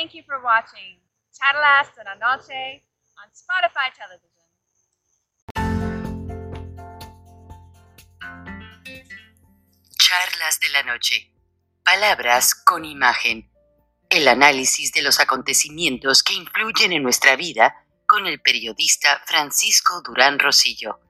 Thank you for watching Charlas de la Noche on Spotify Television. Charlas de la Noche. Palabras con imagen. El análisis de los acontecimientos que influyen en nuestra vida con el periodista Francisco Durán Rosillo.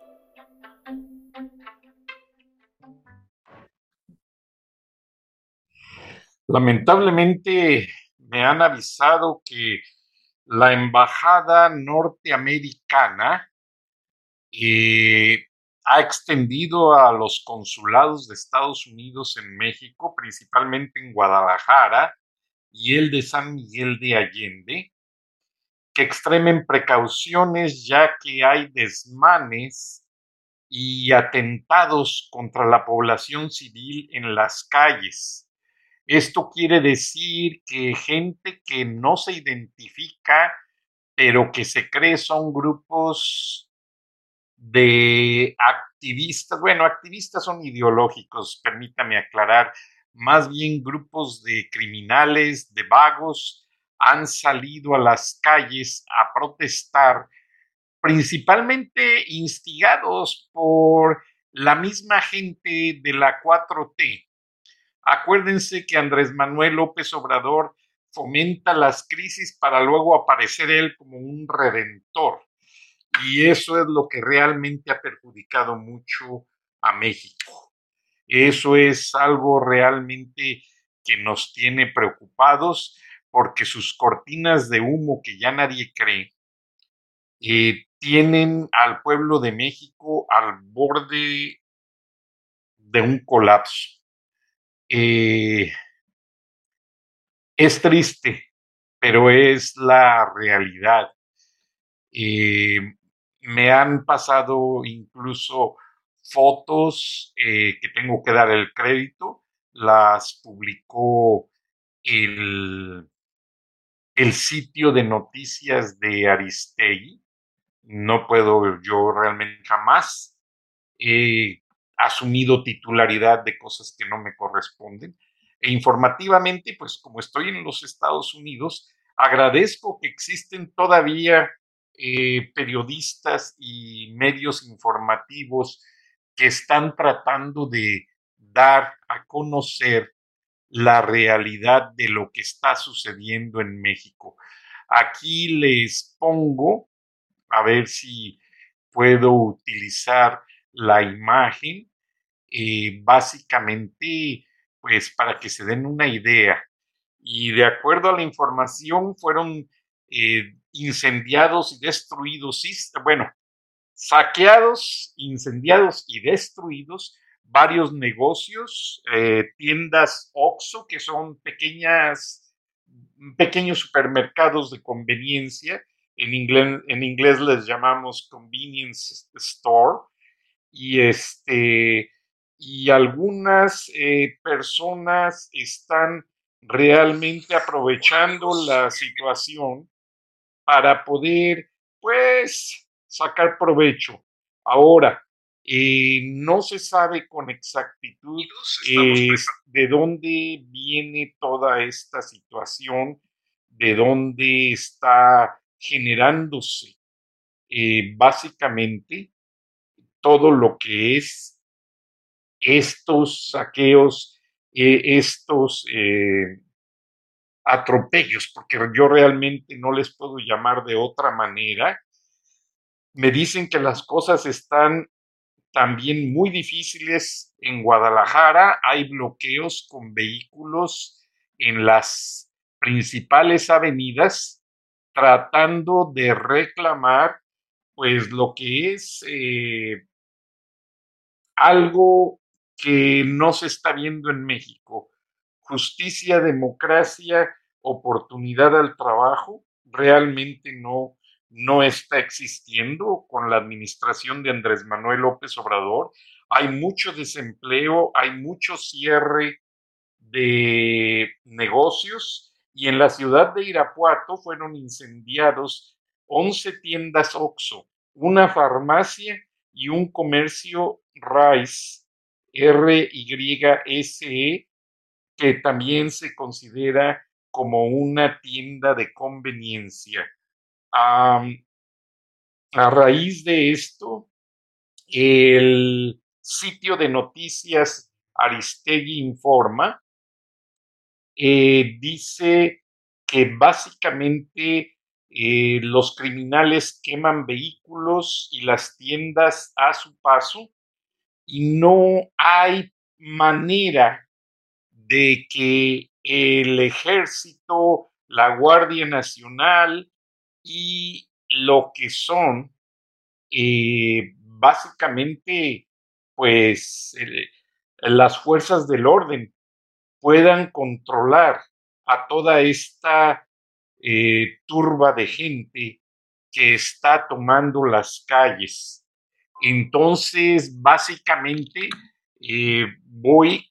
Lamentablemente me han avisado que la embajada norteamericana eh, ha extendido a los consulados de Estados Unidos en México, principalmente en Guadalajara y el de San Miguel de Allende, que extremen precauciones ya que hay desmanes y atentados contra la población civil en las calles. Esto quiere decir que gente que no se identifica, pero que se cree son grupos de activistas, bueno, activistas son ideológicos, permítame aclarar, más bien grupos de criminales, de vagos, han salido a las calles a protestar, principalmente instigados por la misma gente de la 4T, Acuérdense que Andrés Manuel López Obrador fomenta las crisis para luego aparecer él como un redentor. Y eso es lo que realmente ha perjudicado mucho a México. Eso es algo realmente que nos tiene preocupados porque sus cortinas de humo que ya nadie cree eh, tienen al pueblo de México al borde de un colapso. Eh, es triste, pero es la realidad. Eh, me han pasado incluso fotos eh, que tengo que dar el crédito, las publicó el, el sitio de noticias de Aristegui. No puedo yo realmente jamás asumido titularidad de cosas que no me corresponden. E informativamente, pues como estoy en los Estados Unidos, agradezco que existen todavía eh, periodistas y medios informativos que están tratando de dar a conocer la realidad de lo que está sucediendo en México. Aquí les pongo, a ver si puedo utilizar la imagen eh, básicamente, pues para que se den una idea. Y de acuerdo a la información, fueron eh, incendiados y destruidos, bueno, saqueados, incendiados y destruidos varios negocios, eh, tiendas OXO, que son pequeñas, pequeños supermercados de conveniencia, en inglés, en inglés les llamamos convenience store, y este, y algunas eh, personas están realmente aprovechando la situación para poder, pues, sacar provecho. Ahora, eh, no se sabe con exactitud eh, de dónde viene toda esta situación, de dónde está generándose básicamente todo lo que es estos saqueos, eh, estos eh, atropellos, porque yo realmente no les puedo llamar de otra manera, me dicen que las cosas están también muy difíciles en Guadalajara, hay bloqueos con vehículos en las principales avenidas tratando de reclamar pues lo que es eh, algo que no se está viendo en México. Justicia, democracia, oportunidad al trabajo, realmente no, no está existiendo con la administración de Andrés Manuel López Obrador. Hay mucho desempleo, hay mucho cierre de negocios y en la ciudad de Irapuato fueron incendiados 11 tiendas OXO, una farmacia y un comercio Rice, R-Y-S-E, que también se considera como una tienda de conveniencia. a raíz de esto, el sitio de noticias Aristegui Informa eh, dice que básicamente eh, los criminales queman vehículos y las tiendas a su paso no hay manera de que el ejército, la Guardia Nacional y lo que son eh, básicamente pues las fuerzas del orden puedan controlar a toda esta eh, turba de gente que está tomando las calles. Entonces, básicamente, eh, voy,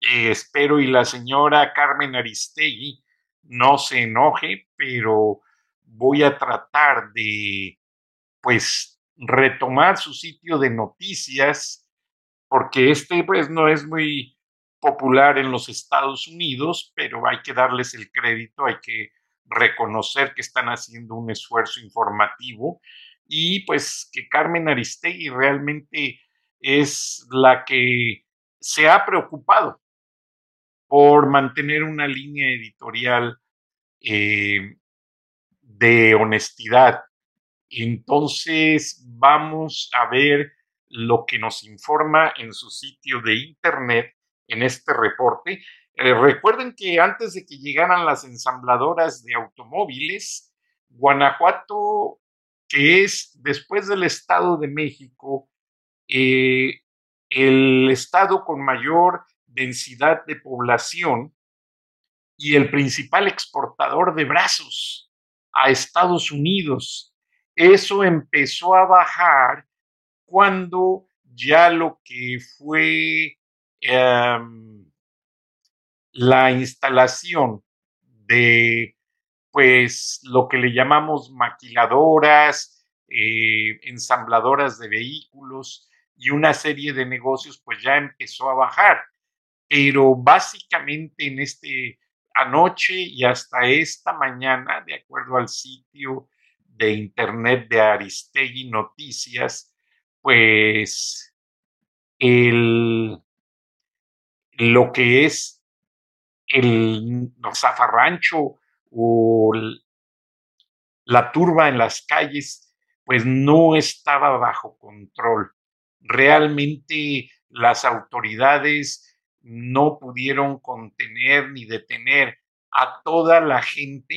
eh, espero y la señora Carmen Aristegui no se enoje, pero voy a tratar de, pues, retomar su sitio de noticias, porque este, pues, no es muy popular en los Estados Unidos, pero hay que darles el crédito, hay que reconocer que están haciendo un esfuerzo informativo y pues que Carmen Aristegui realmente es la que se ha preocupado por mantener una línea editorial eh, de honestidad. Entonces vamos a ver lo que nos informa en su sitio de internet en este reporte eh, recuerden que antes de que llegaran las ensambladoras de automóviles, Guanajuato, que es después del Estado de México, eh, el estado con mayor densidad de población y el principal exportador de brazos a Estados Unidos. Eso empezó a bajar cuando ya lo que fue em, la instalación de pues lo que le llamamos maquiladoras, eh, ensambladoras de vehículos y una serie de negocios pues ya empezó a bajar. Pero básicamente en este anoche y hasta esta mañana, de acuerdo al sitio de internet de Aristegui Noticias, pues el, lo que es el zafarrancho o la turba en las calles, pues no estaba bajo control. Realmente las autoridades no pudieron contener ni detener a toda la gente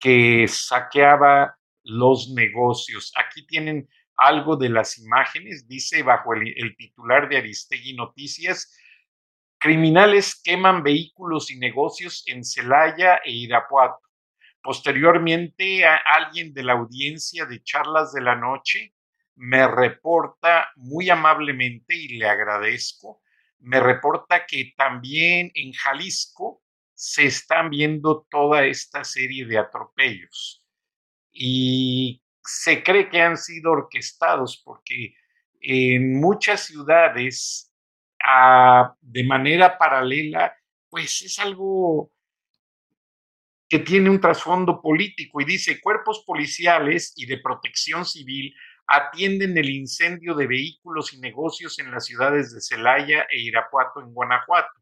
que saqueaba los negocios. Aquí tienen algo de las imágenes, dice bajo el, el titular de Aristegui Noticias, Criminales queman vehículos y negocios en Celaya e Irapuato. Posteriormente, alguien de la audiencia de charlas de la noche me reporta muy amablemente y le agradezco, me reporta que también en Jalisco se están viendo toda esta serie de atropellos y se cree que han sido orquestados porque en muchas ciudades de manera paralela, pues es algo que tiene un trasfondo político y dice, cuerpos policiales y de protección civil atienden el incendio de vehículos y negocios en las ciudades de Celaya e Irapuato en Guanajuato.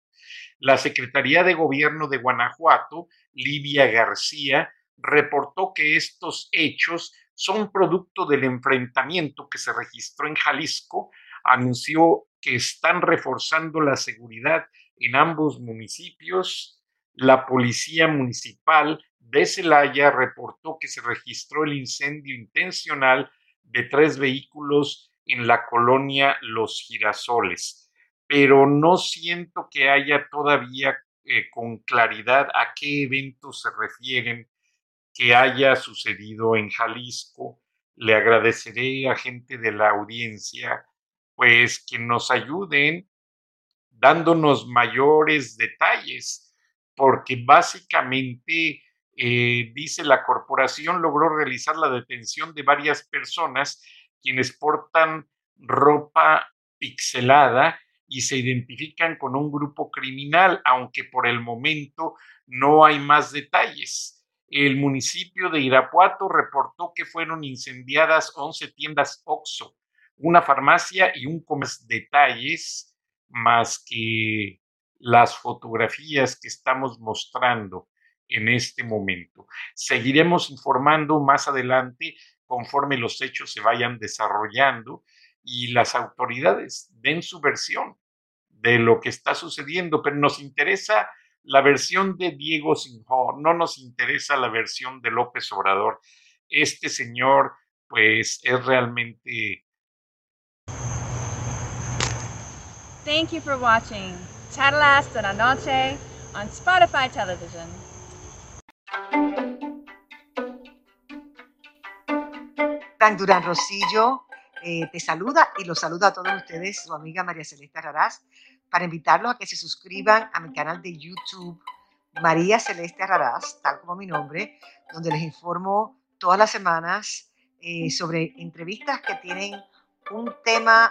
La Secretaría de Gobierno de Guanajuato, Livia García, reportó que estos hechos son producto del enfrentamiento que se registró en Jalisco, anunció que están reforzando la seguridad en ambos municipios. La policía municipal de Celaya reportó que se registró el incendio intencional de tres vehículos en la colonia Los Girasoles. pero no siento que haya todavía eh, con claridad a qué eventos se refieren que haya sucedido en Jalisco. Le agradeceré a gente de la audiencia, pues que nos ayuden dándonos mayores detalles, porque básicamente, eh, dice la corporación, logró realizar la detención de varias personas quienes portan ropa pixelada y se identifican con un grupo criminal, aunque por el momento no hay más detalles. El municipio de Irapuato reportó que fueron incendiadas 11 tiendas OXO, una farmacia y un comercio. Detalles más que las fotografías que estamos mostrando en este momento. Seguiremos informando más adelante conforme los hechos se vayan desarrollando y las autoridades den su versión de lo que está sucediendo, pero nos interesa la versión de Diego Sinjo, no nos interesa la versión de López Obrador. Este señor, pues, es realmente. Thank you for watching Charlas de la Noche on Spotify Television. Durán Rosillo eh, te saluda y los saluda a todos ustedes, su amiga María Celeste Raraz, para invitarlos a que se suscriban a mi canal de YouTube, María Celeste Raraz, tal como mi nombre, donde les informo todas las semanas eh, sobre entrevistas que tienen un tema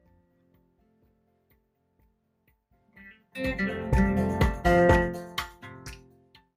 Thank you.